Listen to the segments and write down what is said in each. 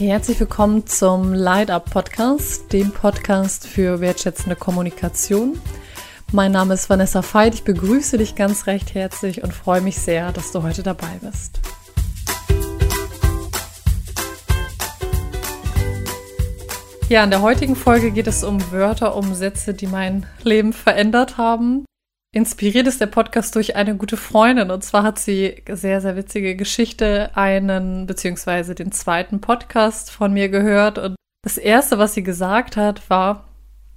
Herzlich willkommen zum Light Up Podcast, dem Podcast für wertschätzende Kommunikation. Mein Name ist Vanessa Veit, ich begrüße dich ganz recht herzlich und freue mich sehr, dass du heute dabei bist. Ja, in der heutigen Folge geht es um Wörter, um Sätze, die mein Leben verändert haben. Inspiriert ist der Podcast durch eine gute Freundin. Und zwar hat sie sehr, sehr witzige Geschichte, einen beziehungsweise den zweiten Podcast von mir gehört. Und das erste, was sie gesagt hat, war,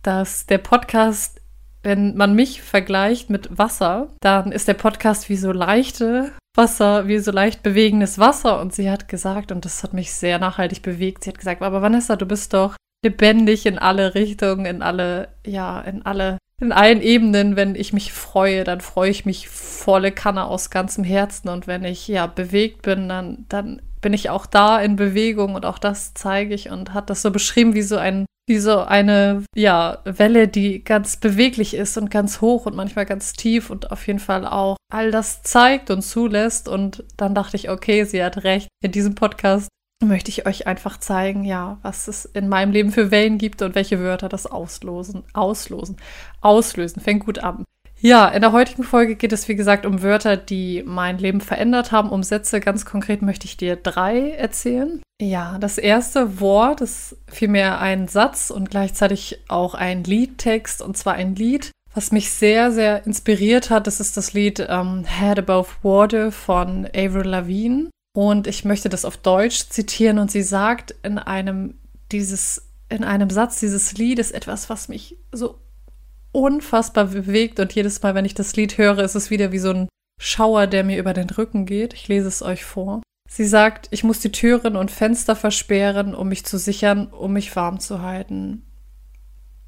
dass der Podcast, wenn man mich vergleicht mit Wasser, dann ist der Podcast wie so leichte Wasser, wie so leicht bewegendes Wasser. Und sie hat gesagt, und das hat mich sehr nachhaltig bewegt, sie hat gesagt, aber Vanessa, du bist doch lebendig in alle Richtungen, in alle, ja, in alle in allen Ebenen, wenn ich mich freue, dann freue ich mich volle Kanne aus ganzem Herzen. Und wenn ich ja bewegt bin, dann, dann bin ich auch da in Bewegung und auch das zeige ich und hat das so beschrieben wie so ein, wie so eine, ja, Welle, die ganz beweglich ist und ganz hoch und manchmal ganz tief und auf jeden Fall auch all das zeigt und zulässt. Und dann dachte ich, okay, sie hat recht. In diesem Podcast möchte ich euch einfach zeigen, ja, was es in meinem Leben für Wellen gibt und welche Wörter das auslosen, auslosen, auslösen. Fängt gut an. Ja, in der heutigen Folge geht es, wie gesagt, um Wörter, die mein Leben verändert haben, um Sätze. Ganz konkret möchte ich dir drei erzählen. Ja, das erste Wort ist vielmehr ein Satz und gleichzeitig auch ein Liedtext, und zwar ein Lied, was mich sehr, sehr inspiriert hat. Das ist das Lied ähm, Head Above Water von Avril Lavigne. Und ich möchte das auf Deutsch zitieren und sie sagt in einem dieses in einem Satz dieses Liedes etwas, was mich so unfassbar bewegt und jedes Mal, wenn ich das Lied höre, ist es wieder wie so ein Schauer, der mir über den Rücken geht. Ich lese es euch vor. Sie sagt, ich muss die Türen und Fenster versperren, um mich zu sichern, um mich warm zu halten.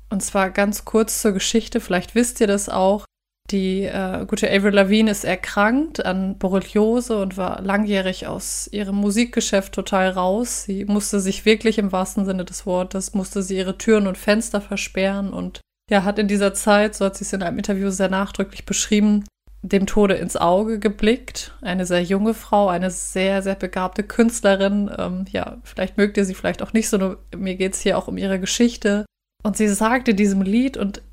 Und zwar ganz kurz zur Geschichte, vielleicht wisst ihr das auch. Die äh, gute Avril Lavigne ist erkrankt an Borreliose und war langjährig aus ihrem Musikgeschäft total raus. Sie musste sich wirklich im wahrsten Sinne des Wortes, musste sie ihre Türen und Fenster versperren und ja, hat in dieser Zeit, so hat sie es in einem Interview sehr nachdrücklich beschrieben, dem Tode ins Auge geblickt. Eine sehr junge Frau, eine sehr, sehr begabte Künstlerin. Ähm, ja, vielleicht mögt ihr sie vielleicht auch nicht so, nur mir geht es hier auch um ihre Geschichte. Und sie sagte diesem Lied und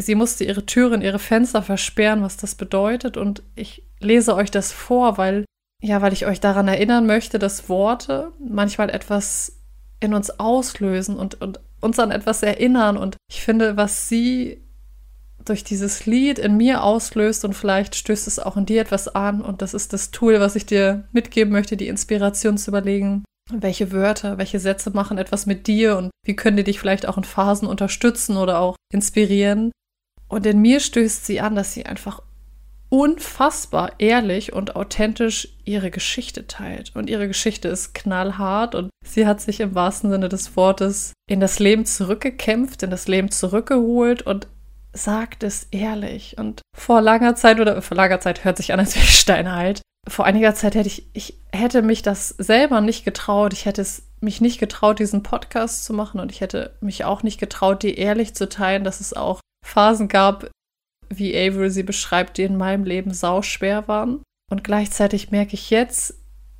sie musste ihre Türen, ihre Fenster versperren, was das bedeutet. Und ich lese euch das vor, weil, ja, weil ich euch daran erinnern möchte, dass Worte manchmal etwas in uns auslösen und, und uns an etwas erinnern. Und ich finde, was sie durch dieses Lied in mir auslöst und vielleicht stößt es auch in dir etwas an. Und das ist das Tool, was ich dir mitgeben möchte, die Inspiration zu überlegen. Welche Wörter, welche Sätze machen etwas mit dir und wie können die dich vielleicht auch in Phasen unterstützen oder auch inspirieren? Und in mir stößt sie an, dass sie einfach unfassbar ehrlich und authentisch ihre Geschichte teilt. Und ihre Geschichte ist knallhart und sie hat sich im wahrsten Sinne des Wortes in das Leben zurückgekämpft, in das Leben zurückgeholt und sagt es ehrlich. Und vor langer Zeit oder vor langer Zeit hört sich an, als wäre ich steinalt. Vor einiger Zeit hätte ich, ich hätte mich das selber nicht getraut. Ich hätte es mich nicht getraut, diesen Podcast zu machen und ich hätte mich auch nicht getraut, die ehrlich zu teilen, dass es auch Phasen gab, wie Avril sie beschreibt, die in meinem Leben sauschwer waren. Und gleichzeitig merke ich jetzt,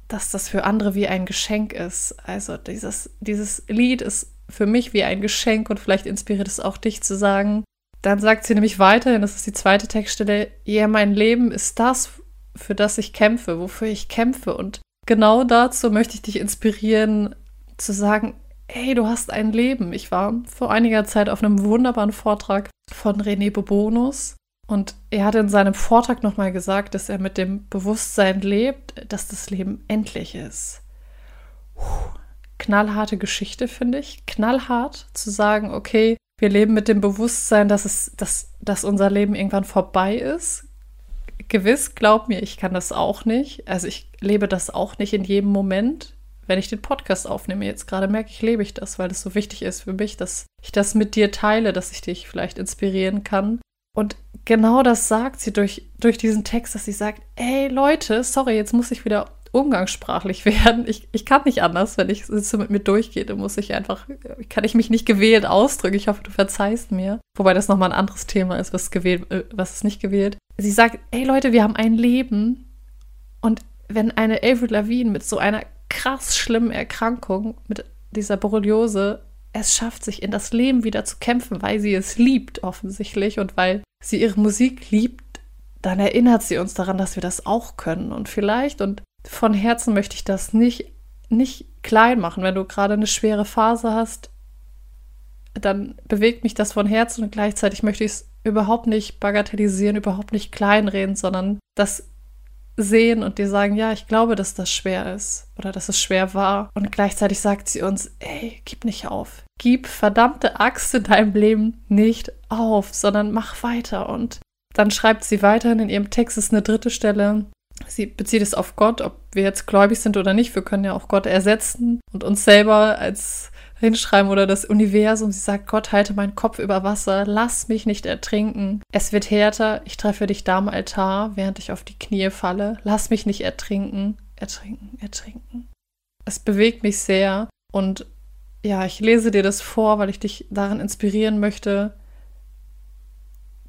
dass das für andere wie ein Geschenk ist. Also dieses, dieses Lied ist für mich wie ein Geschenk und vielleicht inspiriert es auch dich zu sagen. Dann sagt sie nämlich weiterhin, das ist die zweite Textstelle, ja, mein Leben ist das, für das ich kämpfe, wofür ich kämpfe. Und genau dazu möchte ich dich inspirieren, zu sagen, hey, du hast ein Leben. Ich war vor einiger Zeit auf einem wunderbaren Vortrag von René Bobonus und er hat in seinem Vortrag nochmal gesagt, dass er mit dem Bewusstsein lebt, dass das Leben endlich ist. Puh, knallharte Geschichte, finde ich. Knallhart zu sagen, okay, wir leben mit dem Bewusstsein, dass, es, dass, dass unser Leben irgendwann vorbei ist. Gewiss, glaub mir, ich kann das auch nicht. Also ich lebe das auch nicht in jedem Moment wenn ich den Podcast aufnehme jetzt gerade, merke ich, lebe ich das, weil es so wichtig ist für mich, dass ich das mit dir teile, dass ich dich vielleicht inspirieren kann. Und genau das sagt sie durch, durch diesen Text, dass sie sagt, ey Leute, sorry, jetzt muss ich wieder umgangssprachlich werden. Ich, ich kann nicht anders, wenn ich so mit mir durchgehe, dann muss ich einfach, kann ich mich nicht gewählt ausdrücken. Ich hoffe, du verzeihst mir. Wobei das nochmal ein anderes Thema ist, was gewählt, äh, was ist nicht gewählt. Sie sagt, ey Leute, wir haben ein Leben und wenn eine Avril Lavigne mit so einer krass schlimmen Erkrankung, mit dieser Borreliose, es schafft, sich in das Leben wieder zu kämpfen, weil sie es liebt, offensichtlich, und weil sie ihre Musik liebt, dann erinnert sie uns daran, dass wir das auch können. Und vielleicht, und von Herzen möchte ich das nicht, nicht klein machen, wenn du gerade eine schwere Phase hast, dann bewegt mich das von Herzen und gleichzeitig möchte ich es überhaupt nicht bagatellisieren, überhaupt nicht kleinreden, sondern das sehen und dir sagen, ja, ich glaube, dass das schwer ist oder dass es schwer war. Und gleichzeitig sagt sie uns, ey, gib nicht auf. Gib verdammte Axt in deinem Leben nicht auf, sondern mach weiter. Und dann schreibt sie weiterhin in ihrem Text, ist eine dritte Stelle. Sie bezieht es auf Gott, ob wir jetzt gläubig sind oder nicht. Wir können ja auch Gott ersetzen und uns selber als hinschreiben oder das Universum. Sie sagt, Gott, halte meinen Kopf über Wasser, lass mich nicht ertrinken. Es wird härter, ich treffe dich da am Altar, während ich auf die Knie falle. Lass mich nicht ertrinken, ertrinken, ertrinken. Es bewegt mich sehr und ja, ich lese dir das vor, weil ich dich darin inspirieren möchte,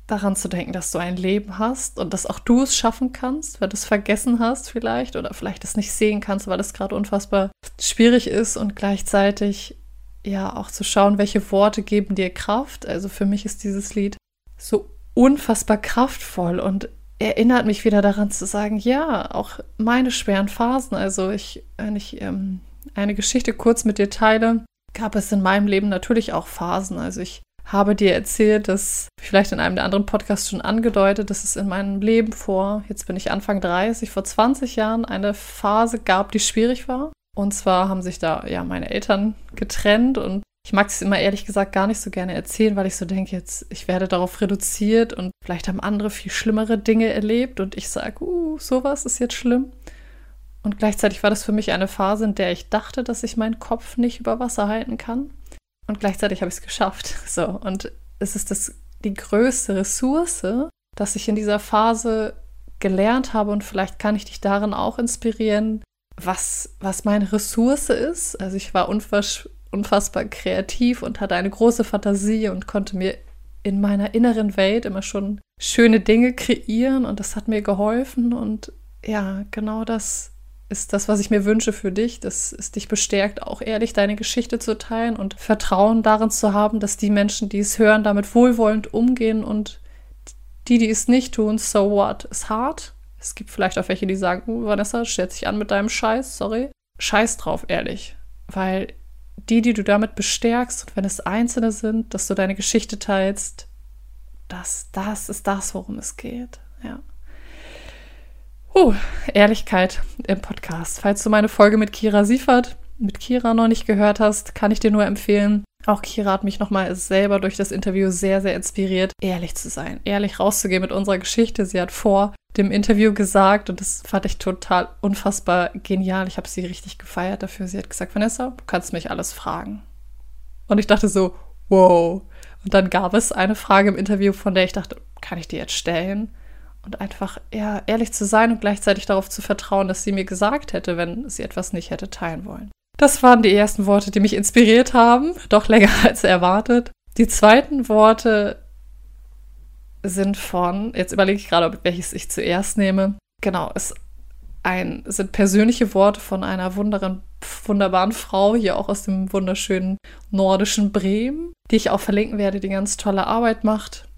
daran zu denken, dass du ein Leben hast und dass auch du es schaffen kannst, weil du es vergessen hast vielleicht oder vielleicht es nicht sehen kannst, weil es gerade unfassbar schwierig ist und gleichzeitig ja auch zu schauen, welche Worte geben dir Kraft. Also für mich ist dieses Lied so unfassbar kraftvoll und erinnert mich wieder daran zu sagen, ja, auch meine schweren Phasen. Also ich, wenn ich ähm, eine Geschichte kurz mit dir teile, gab es in meinem Leben natürlich auch Phasen. Also ich habe dir erzählt, dass vielleicht in einem der anderen Podcasts schon angedeutet, dass es in meinem Leben vor, jetzt bin ich Anfang 30, vor 20 Jahren eine Phase gab, die schwierig war. Und zwar haben sich da ja meine Eltern getrennt und ich mag es immer ehrlich gesagt gar nicht so gerne erzählen, weil ich so denke, jetzt, ich werde darauf reduziert und vielleicht haben andere viel schlimmere Dinge erlebt und ich sage, uh, sowas ist jetzt schlimm. Und gleichzeitig war das für mich eine Phase, in der ich dachte, dass ich meinen Kopf nicht über Wasser halten kann. Und gleichzeitig habe ich es geschafft. So, und es ist das, die größte Ressource, dass ich in dieser Phase gelernt habe und vielleicht kann ich dich darin auch inspirieren, was, was meine Ressource ist. Also ich war unfass, unfassbar kreativ und hatte eine große Fantasie und konnte mir in meiner inneren Welt immer schon schöne Dinge kreieren und das hat mir geholfen und ja, genau das ist das, was ich mir wünsche für dich, dass es dich bestärkt, auch ehrlich deine Geschichte zu teilen und Vertrauen darin zu haben, dass die Menschen, die es hören, damit wohlwollend umgehen und die, die es nicht tun, so what, ist hart, es gibt vielleicht auch welche, die sagen, uh, Vanessa, stellt sich an mit deinem Scheiß, sorry. Scheiß drauf, ehrlich. Weil die, die du damit bestärkst, und wenn es Einzelne sind, dass du deine Geschichte teilst, das, das ist das, worum es geht. Ja. Uh, Ehrlichkeit im Podcast. Falls du meine Folge mit Kira Siefert, mit Kira noch nicht gehört hast, kann ich dir nur empfehlen, auch Kira hat mich nochmal selber durch das Interview sehr, sehr inspiriert, ehrlich zu sein, ehrlich rauszugehen mit unserer Geschichte. Sie hat vor dem Interview gesagt, und das fand ich total unfassbar genial. Ich habe sie richtig gefeiert dafür. Sie hat gesagt, Vanessa, du kannst mich alles fragen. Und ich dachte so, wow. Und dann gab es eine Frage im Interview, von der ich dachte, kann ich die jetzt stellen? Und einfach ja, ehrlich zu sein und gleichzeitig darauf zu vertrauen, dass sie mir gesagt hätte, wenn sie etwas nicht hätte teilen wollen. Das waren die ersten Worte, die mich inspiriert haben, doch länger als erwartet. Die zweiten Worte sind von, jetzt überlege ich gerade, welches ich zuerst nehme. Genau, es ein, sind persönliche Worte von einer wunderen, wunderbaren Frau, hier auch aus dem wunderschönen nordischen Bremen, die ich auch verlinken werde, die ganz tolle Arbeit macht.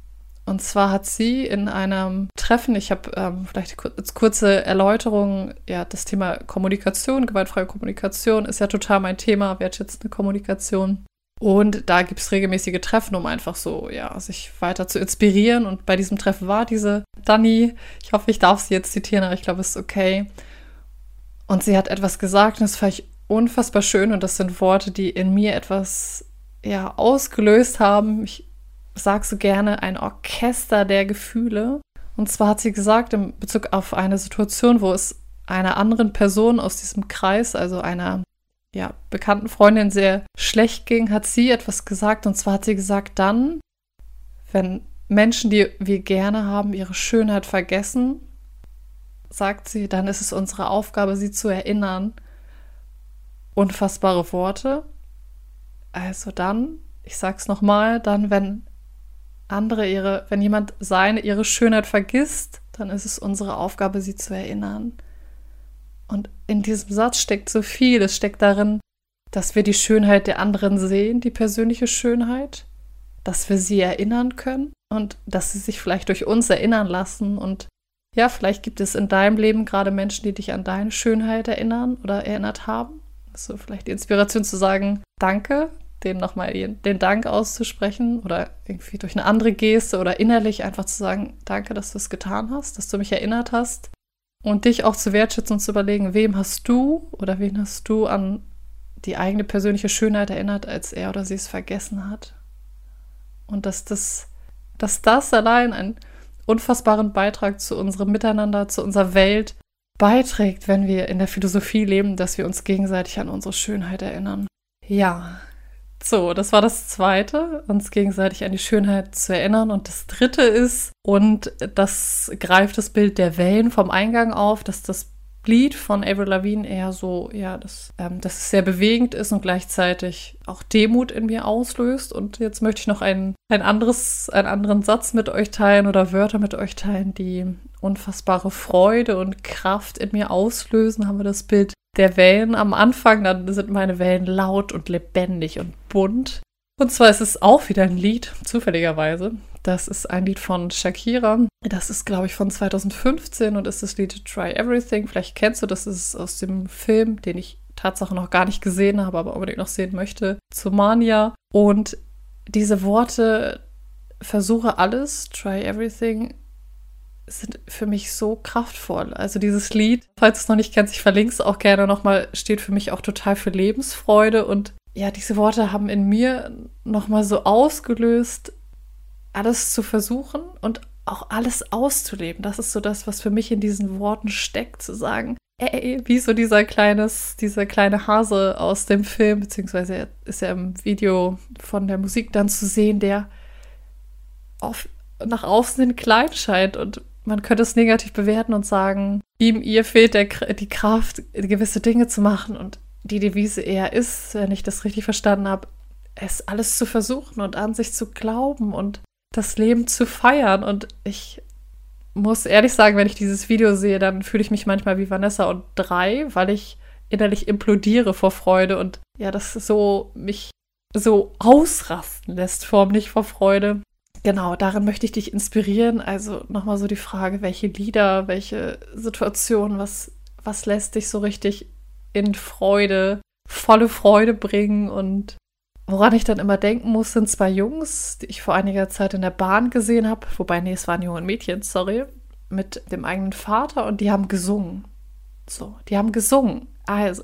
Und zwar hat sie in einem Treffen, ich habe ähm, vielleicht als kurze Erläuterung, ja, das Thema Kommunikation, gewaltfreie Kommunikation ist ja total mein Thema, wertschätzende Kommunikation. Und da gibt es regelmäßige Treffen, um einfach so, ja, sich weiter zu inspirieren. Und bei diesem Treffen war diese Dani, ich hoffe, ich darf sie jetzt zitieren, aber ich glaube, es ist okay. Und sie hat etwas gesagt und das fand ich unfassbar schön. Und das sind Worte, die in mir etwas, ja, ausgelöst haben. Ich sag so gerne, ein Orchester der Gefühle. Und zwar hat sie gesagt, in Bezug auf eine Situation, wo es einer anderen Person aus diesem Kreis, also einer ja, bekannten Freundin sehr schlecht ging, hat sie etwas gesagt. Und zwar hat sie gesagt, dann, wenn Menschen, die wir gerne haben, ihre Schönheit vergessen, sagt sie, dann ist es unsere Aufgabe, sie zu erinnern. Unfassbare Worte. Also dann, ich sag's nochmal, dann, wenn andere ihre, wenn jemand seine, ihre Schönheit vergisst, dann ist es unsere Aufgabe, sie zu erinnern. Und in diesem Satz steckt so viel. Es steckt darin, dass wir die Schönheit der anderen sehen, die persönliche Schönheit, dass wir sie erinnern können und dass sie sich vielleicht durch uns erinnern lassen. Und ja, vielleicht gibt es in deinem Leben gerade Menschen, die dich an deine Schönheit erinnern oder erinnert haben. So vielleicht die Inspiration zu sagen, danke, dem nochmal den Dank auszusprechen oder irgendwie durch eine andere Geste oder innerlich einfach zu sagen, danke, dass du es getan hast, dass du mich erinnert hast und dich auch zu wertschätzen und zu überlegen, wem hast du oder wen hast du an die eigene persönliche Schönheit erinnert, als er oder sie es vergessen hat. Und dass das, dass das allein einen unfassbaren Beitrag zu unserem Miteinander, zu unserer Welt beiträgt, wenn wir in der Philosophie leben, dass wir uns gegenseitig an unsere Schönheit erinnern. Ja, so, das war das Zweite, uns gegenseitig an die Schönheit zu erinnern. Und das Dritte ist, und das greift das Bild der Wellen vom Eingang auf, dass das Lied von Avril Lavigne eher so, ja, dass, ähm, dass es sehr bewegend ist und gleichzeitig auch Demut in mir auslöst. Und jetzt möchte ich noch ein, ein anderes, einen anderen Satz mit euch teilen oder Wörter mit euch teilen, die unfassbare Freude und Kraft in mir auslösen. Haben wir das Bild der Wellen am Anfang, dann sind meine Wellen laut und lebendig und bunt. Und zwar ist es auch wieder ein Lied, zufälligerweise. Das ist ein Lied von Shakira. Das ist, glaube ich, von 2015 und ist das Lied Try Everything. Vielleicht kennst du das, ist aus dem Film, den ich Tatsache noch gar nicht gesehen habe, aber unbedingt noch sehen möchte, zu Mania. Und diese Worte, versuche alles, try everything, sind für mich so kraftvoll. Also dieses Lied, falls du es noch nicht kennst, ich verlinke es auch gerne nochmal, steht für mich auch total für Lebensfreude und ja, diese Worte haben in mir nochmal so ausgelöst, alles zu versuchen und auch alles auszuleben. Das ist so das, was für mich in diesen Worten steckt, zu sagen, ey, wie so dieser kleines, dieser kleine Hase aus dem Film, beziehungsweise ist er im Video von der Musik dann zu sehen, der auf, nach außen hin klein scheint und man könnte es negativ bewerten und sagen, ihm, ihr fehlt der, die Kraft, gewisse Dinge zu machen. Und die Devise eher ist, wenn ich das richtig verstanden habe, es alles zu versuchen und an sich zu glauben und das Leben zu feiern. Und ich muss ehrlich sagen, wenn ich dieses Video sehe, dann fühle ich mich manchmal wie Vanessa und drei, weil ich innerlich implodiere vor Freude und ja, das so mich so ausrasten lässt, förmlich vor Freude genau, darin möchte ich dich inspirieren. Also nochmal so die Frage, welche Lieder, welche Situationen, was, was lässt dich so richtig in Freude, volle Freude bringen und Woran ich dann immer denken muss, sind zwei Jungs, die ich vor einiger Zeit in der Bahn gesehen habe. Wobei, nee, es waren Junge Mädchen, sorry. Mit dem eigenen Vater und die haben gesungen. So, die haben gesungen. Also,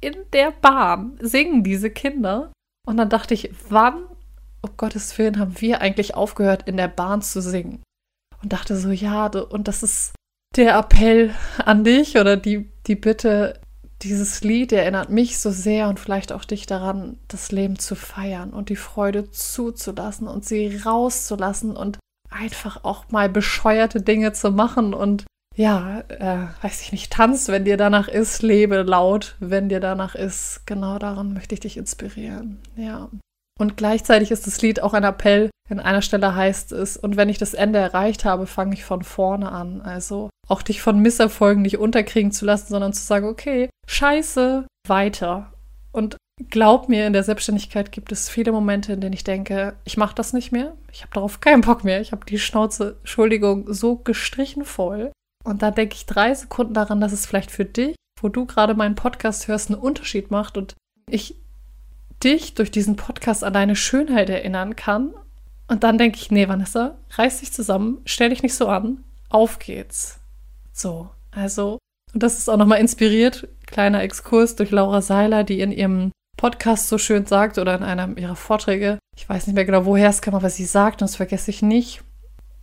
in der Bahn singen diese Kinder. Und dann dachte ich, wann um Gottes Willen haben wir eigentlich aufgehört, in der Bahn zu singen. Und dachte so, ja, und das ist der Appell an dich oder die, die Bitte, dieses Lied erinnert mich so sehr und vielleicht auch dich daran, das Leben zu feiern und die Freude zuzulassen und sie rauszulassen und einfach auch mal bescheuerte Dinge zu machen und ja, äh, weiß ich nicht, tanz, wenn dir danach ist, lebe laut, wenn dir danach ist. Genau daran möchte ich dich inspirieren. Ja. Und gleichzeitig ist das Lied auch ein Appell. An einer Stelle heißt es, und wenn ich das Ende erreicht habe, fange ich von vorne an. Also auch dich von Misserfolgen nicht unterkriegen zu lassen, sondern zu sagen, okay, scheiße, weiter. Und glaub mir, in der Selbstständigkeit gibt es viele Momente, in denen ich denke, ich mache das nicht mehr. Ich habe darauf keinen Bock mehr. Ich habe die Schnauze, Entschuldigung, so gestrichen voll. Und dann denke ich drei Sekunden daran, dass es vielleicht für dich, wo du gerade meinen Podcast hörst, einen Unterschied macht. Und ich dich durch diesen Podcast an deine Schönheit erinnern kann. Und dann denke ich, nee, Vanessa, reiß dich zusammen, stell dich nicht so an, auf geht's. So, also, und das ist auch nochmal inspiriert, kleiner Exkurs durch Laura Seiler, die in ihrem Podcast so schön sagt oder in einem ihrer Vorträge, ich weiß nicht mehr genau, woher es kam, aber sie sagt, und das vergesse ich nicht,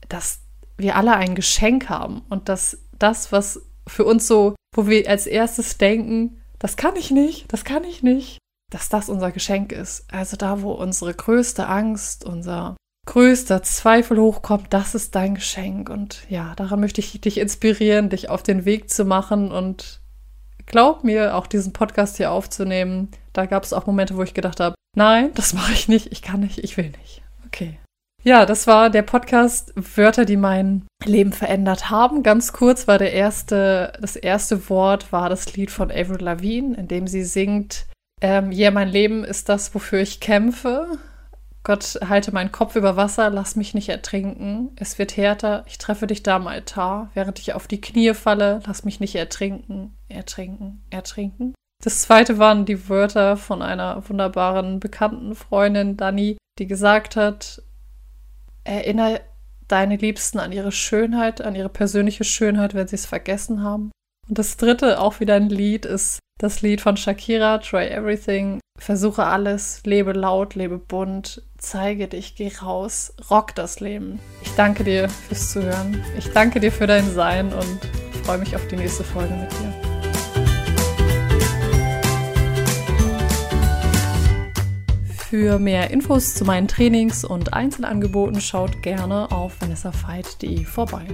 dass wir alle ein Geschenk haben und dass das, was für uns so, wo wir als erstes denken, das kann ich nicht, das kann ich nicht, dass das unser Geschenk ist. Also da, wo unsere größte Angst, unser größter Zweifel hochkommt, das ist dein Geschenk. Und ja, daran möchte ich dich inspirieren, dich auf den Weg zu machen und glaub mir, auch diesen Podcast hier aufzunehmen. Da gab es auch Momente, wo ich gedacht habe, nein, das mache ich nicht, ich kann nicht, ich will nicht. Okay. Ja, das war der Podcast Wörter, die mein Leben verändert haben. Ganz kurz war der erste, das erste Wort war das Lied von Avril Lavigne, in dem sie singt, ähm, ja, mein Leben ist das, wofür ich kämpfe. Gott, halte meinen Kopf über Wasser, lass mich nicht ertrinken. Es wird härter, ich treffe dich da am Altar. Während ich auf die Knie falle, lass mich nicht ertrinken, ertrinken, ertrinken. Das zweite waren die Wörter von einer wunderbaren bekannten Freundin, Dani, die gesagt hat, erinnere deine Liebsten an ihre Schönheit, an ihre persönliche Schönheit, wenn sie es vergessen haben. Und das dritte, auch wieder ein Lied, ist das Lied von Shakira, Try Everything. Versuche alles, lebe laut, lebe bunt, zeige dich, geh raus, rock das Leben. Ich danke dir fürs Zuhören. Ich danke dir für dein Sein und freue mich auf die nächste Folge mit dir. Für mehr Infos zu meinen Trainings und Einzelangeboten schaut gerne auf vanessafeit.de vorbei.